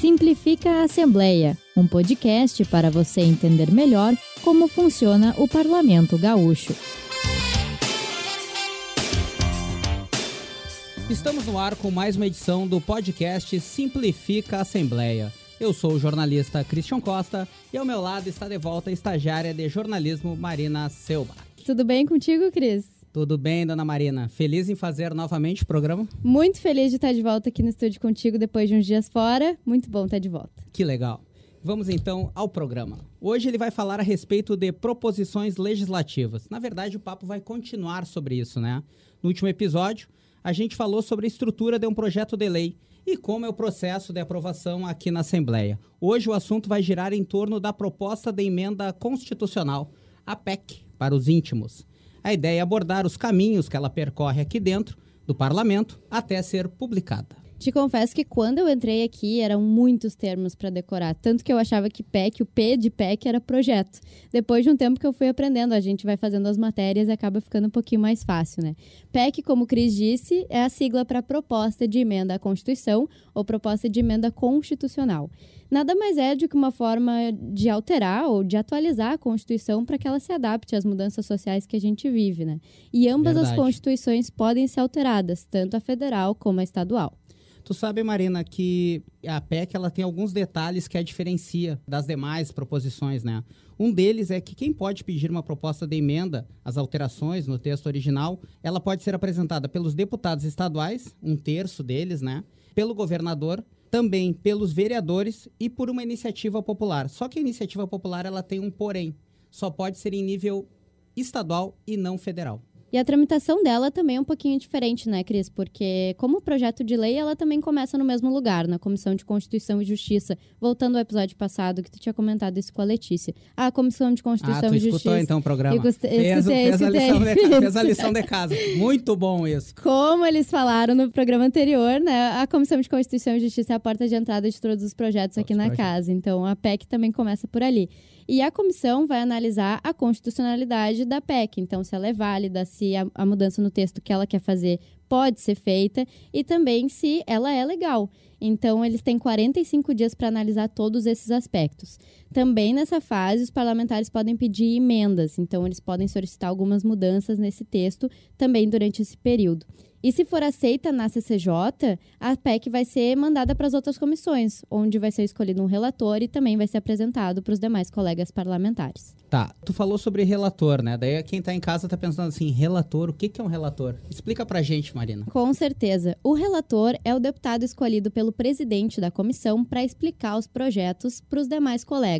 Simplifica a Assembleia, um podcast para você entender melhor como funciona o Parlamento Gaúcho. Estamos no ar com mais uma edição do podcast Simplifica a Assembleia. Eu sou o jornalista Christian Costa e ao meu lado está de volta a estagiária de jornalismo Marina Selba. Tudo bem contigo, Cris? Tudo bem, dona Marina? Feliz em fazer novamente o programa? Muito feliz de estar de volta aqui no estúdio contigo depois de uns dias fora. Muito bom estar de volta. Que legal. Vamos então ao programa. Hoje ele vai falar a respeito de proposições legislativas. Na verdade, o papo vai continuar sobre isso, né? No último episódio, a gente falou sobre a estrutura de um projeto de lei e como é o processo de aprovação aqui na Assembleia. Hoje o assunto vai girar em torno da proposta de emenda constitucional, a PEC, para os íntimos. A ideia é abordar os caminhos que ela percorre aqui dentro do parlamento até ser publicada. Te confesso que quando eu entrei aqui eram muitos termos para decorar, tanto que eu achava que PEC, o P de PEC era projeto. Depois de um tempo que eu fui aprendendo, a gente vai fazendo as matérias e acaba ficando um pouquinho mais fácil, né? PEC, como o Cris disse, é a sigla para proposta de emenda à Constituição ou proposta de emenda constitucional. Nada mais é do que uma forma de alterar ou de atualizar a Constituição para que ela se adapte às mudanças sociais que a gente vive, né? E ambas Verdade. as constituições podem ser alteradas, tanto a federal como a estadual. Tu sabe, Marina, que a PEC ela tem alguns detalhes que a diferencia das demais proposições, né? Um deles é que quem pode pedir uma proposta de emenda às alterações no texto original, ela pode ser apresentada pelos deputados estaduais, um terço deles, né? Pelo governador, também pelos vereadores e por uma iniciativa popular. Só que a iniciativa popular ela tem um porém, só pode ser em nível estadual e não federal. E a tramitação dela também é um pouquinho diferente, né, Cris? Porque, como projeto de lei, ela também começa no mesmo lugar, na Comissão de Constituição e Justiça. Voltando ao episódio passado, que tu tinha comentado isso com a Letícia. A Comissão de Constituição ah, tu e Justiça. escutou então o programa? Eu gostei, fez, escutei, fez, escutei. A lição de, fez a lição de casa. Muito bom isso. Como eles falaram no programa anterior, né? A Comissão de Constituição e Justiça é a porta de entrada de todos os projetos todos aqui na projetos. casa. Então, a PEC também começa por ali. E a comissão vai analisar a constitucionalidade da PEC, então se ela é válida, se a, a mudança no texto que ela quer fazer pode ser feita e também se ela é legal. Então, eles têm 45 dias para analisar todos esses aspectos. Também nessa fase, os parlamentares podem pedir emendas, então, eles podem solicitar algumas mudanças nesse texto também durante esse período. E se for aceita na CCJ, a PEC vai ser mandada para as outras comissões, onde vai ser escolhido um relator e também vai ser apresentado para os demais colegas parlamentares. Tá, tu falou sobre relator, né? Daí quem está em casa está pensando assim, relator, o que, que é um relator? Explica para gente, Marina. Com certeza. O relator é o deputado escolhido pelo presidente da comissão para explicar os projetos para os demais colegas.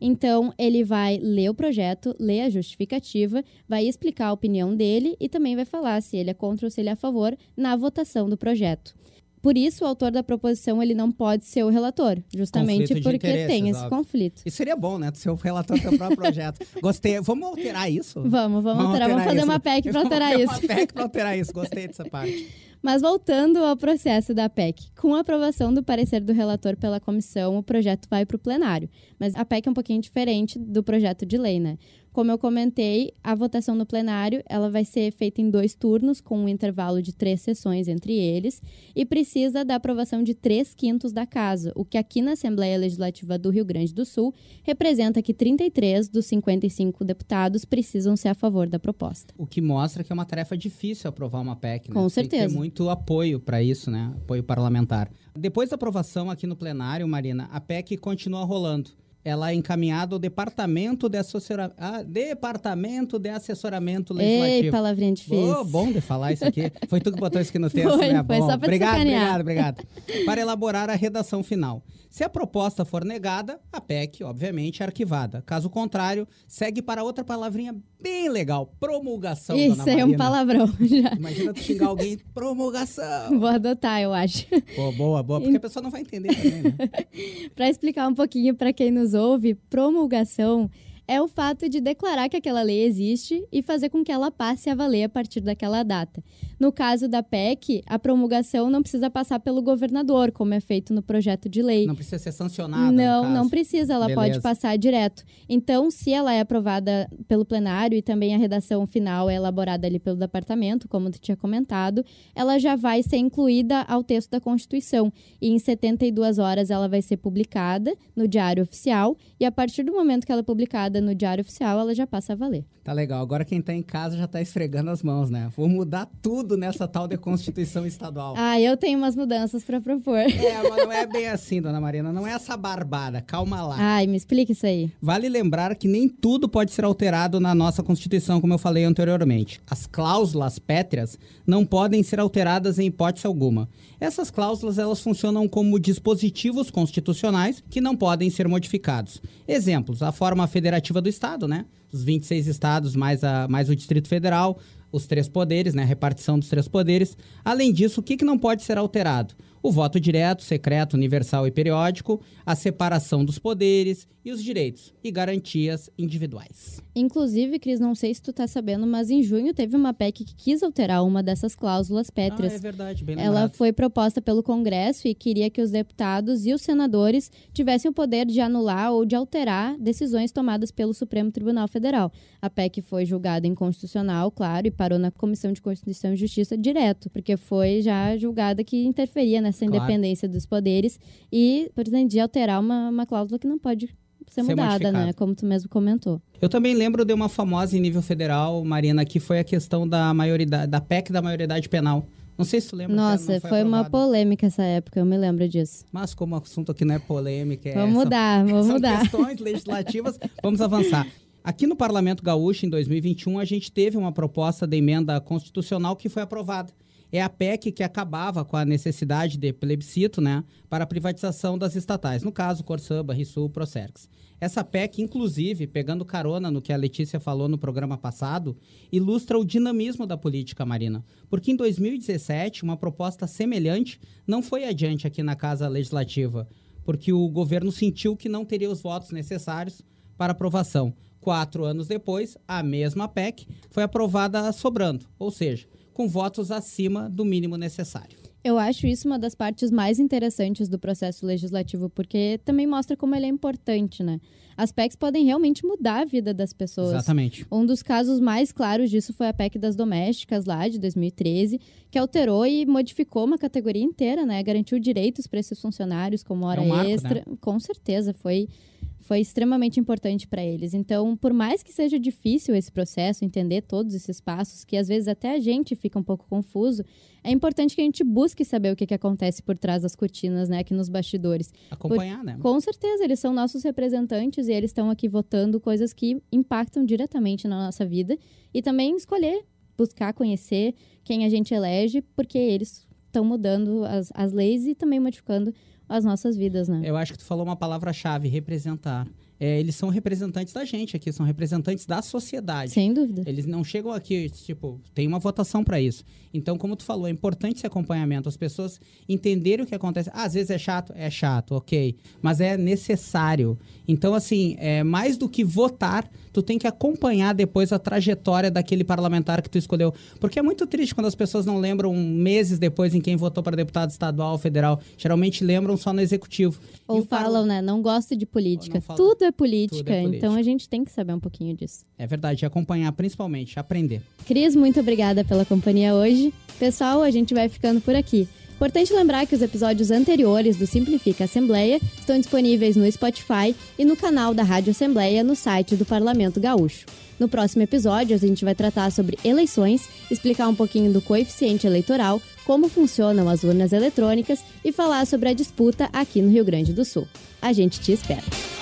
Então, ele vai ler o projeto, ler a justificativa, vai explicar a opinião dele e também vai falar se ele é contra ou se ele é a favor na votação do projeto. Por isso, o autor da proposição ele não pode ser o relator, justamente porque tem esse óbvio. conflito. E seria bom, né? Ser o relator do seu próprio projeto. Gostei. Vamos alterar isso? Vamos, vamos, vamos alterar. Vamos fazer isso. uma PEC para alterar isso. Uma PEC para alterar isso. Gostei dessa parte. Mas voltando ao processo da PEC, com a aprovação do parecer do relator pela comissão, o projeto vai para o plenário. Mas a PEC é um pouquinho diferente do projeto de lei, né? Como eu comentei, a votação no plenário ela vai ser feita em dois turnos, com um intervalo de três sessões entre eles, e precisa da aprovação de três quintos da casa, o que aqui na Assembleia Legislativa do Rio Grande do Sul representa que 33 dos 55 deputados precisam ser a favor da proposta. O que mostra que é uma tarefa difícil aprovar uma PEC, né? Com certeza. Muito apoio para isso, né? Apoio parlamentar. Depois da aprovação aqui no plenário, Marina, a PEC continua rolando ela é encaminhada ao Departamento de, Assessora... ah, Departamento de Assessoramento Legislativo. Ei, palavrinha difícil. Oh, bom de falar isso aqui. Foi tu que botou isso aqui no texto, foi, né? Foi bom. só pra obrigado, obrigado, obrigado. Para elaborar a redação final. Se a proposta for negada, a PEC, obviamente, é arquivada. Caso contrário, segue para outra palavrinha bem legal, promulgação, Isso dona é um palavrão. Já. Imagina tu xingar alguém, promulgação. Vou adotar, eu acho. Pô, boa, boa, porque a pessoa não vai entender também, né? para explicar um pouquinho para quem nos ouve, promulgação é o fato de declarar que aquela lei existe e fazer com que ela passe a valer a partir daquela data. No caso da PEC, a promulgação não precisa passar pelo governador, como é feito no projeto de lei. Não precisa ser sancionada. Não, não precisa, ela Beleza. pode passar direto. Então, se ela é aprovada pelo plenário e também a redação final é elaborada ali pelo departamento, como tu tinha comentado, ela já vai ser incluída ao texto da Constituição. E em 72 horas ela vai ser publicada no Diário Oficial. E a partir do momento que ela é publicada no Diário Oficial, ela já passa a valer. Tá legal. Agora quem tá em casa já tá esfregando as mãos, né? Vou mudar tudo nessa tal de Constituição Estadual. Ah, eu tenho umas mudanças para propor. É, mas não é bem assim, dona Marina. Não é essa barbada. Calma lá. Ai, me explica isso aí. Vale lembrar que nem tudo pode ser alterado na nossa Constituição, como eu falei anteriormente. As cláusulas pétreas não podem ser alteradas em hipótese alguma. Essas cláusulas elas funcionam como dispositivos constitucionais que não podem ser modificados. Exemplos: a forma federativa do Estado, né? Os 26 estados mais, a, mais o Distrito Federal, os três poderes, né? A repartição dos três poderes. Além disso, o que, que não pode ser alterado? O voto direto, secreto, universal e periódico, a separação dos poderes e os direitos e garantias individuais. Inclusive, Cris, não sei se tu tá sabendo, mas em junho teve uma PEC que quis alterar uma dessas cláusulas pétreas. Ah, é verdade, bem lembrado. Ela foi proposta pelo Congresso e queria que os deputados e os senadores tivessem o poder de anular ou de alterar decisões tomadas pelo Supremo Tribunal Federal. A PEC foi julgada inconstitucional, claro, e parou na Comissão de Constituição e Justiça direto, porque foi já julgada que interferia nessa claro. independência dos poderes e pretendia alterar uma, uma cláusula que não pode ser, ser mudada, né? Como tu mesmo comentou. Eu também lembro de uma famosa em nível federal, Marina, que foi a questão da maioridade, da PEC da maioridade penal. Não sei se tu lembra. Nossa, foi, foi uma polêmica essa época, eu me lembro disso. Mas como o assunto aqui não é polêmica, é vamos mudar, vamos mudar. questões legislativas, vamos avançar. Aqui no Parlamento Gaúcho, em 2021, a gente teve uma proposta de emenda constitucional que foi aprovada é a PEC que acabava com a necessidade de plebiscito né, para a privatização das estatais, no caso, Corsã, Banrisul, Procerx. Essa PEC, inclusive, pegando carona no que a Letícia falou no programa passado, ilustra o dinamismo da política marina. Porque em 2017, uma proposta semelhante não foi adiante aqui na Casa Legislativa, porque o governo sentiu que não teria os votos necessários para aprovação. Quatro anos depois, a mesma PEC foi aprovada sobrando, ou seja, com votos acima do mínimo necessário. Eu acho isso uma das partes mais interessantes do processo legislativo, porque também mostra como ele é importante, né? As PECs podem realmente mudar a vida das pessoas. Exatamente. Um dos casos mais claros disso foi a PEC das domésticas, lá de 2013, que alterou e modificou uma categoria inteira, né? Garantiu direitos para esses funcionários, como hora é um marco, extra. Né? Com certeza, foi foi extremamente importante para eles. Então, por mais que seja difícil esse processo, entender todos esses passos, que às vezes até a gente fica um pouco confuso, é importante que a gente busque saber o que, que acontece por trás das cortinas, né, aqui nos bastidores. Acompanhar, por, né? Com certeza, eles são nossos representantes e eles estão aqui votando coisas que impactam diretamente na nossa vida e também escolher, buscar conhecer quem a gente elege, porque eles estão mudando as, as leis e também modificando as nossas vidas, né? Eu acho que tu falou uma palavra-chave, representar é, eles são representantes da gente aqui, são representantes da sociedade. Sem dúvida. Eles não chegam aqui, tipo, tem uma votação para isso. Então, como tu falou, é importante esse acompanhamento, as pessoas entenderem o que acontece. Ah, às vezes é chato, é chato, ok, mas é necessário. Então, assim, é mais do que votar, tu tem que acompanhar depois a trajetória daquele parlamentar que tu escolheu, porque é muito triste quando as pessoas não lembram meses depois em quem votou para deputado estadual, federal. Geralmente lembram só no executivo. Ou falam, né? Não gosto de política. Tudo é política, é política, então a gente tem que saber um pouquinho disso. É verdade, acompanhar principalmente, aprender. Cris, muito obrigada pela companhia hoje. Pessoal, a gente vai ficando por aqui. Importante lembrar que os episódios anteriores do Simplifica Assembleia estão disponíveis no Spotify e no canal da Rádio Assembleia no site do Parlamento Gaúcho. No próximo episódio, a gente vai tratar sobre eleições, explicar um pouquinho do coeficiente eleitoral, como funcionam as urnas eletrônicas e falar sobre a disputa aqui no Rio Grande do Sul. A gente te espera.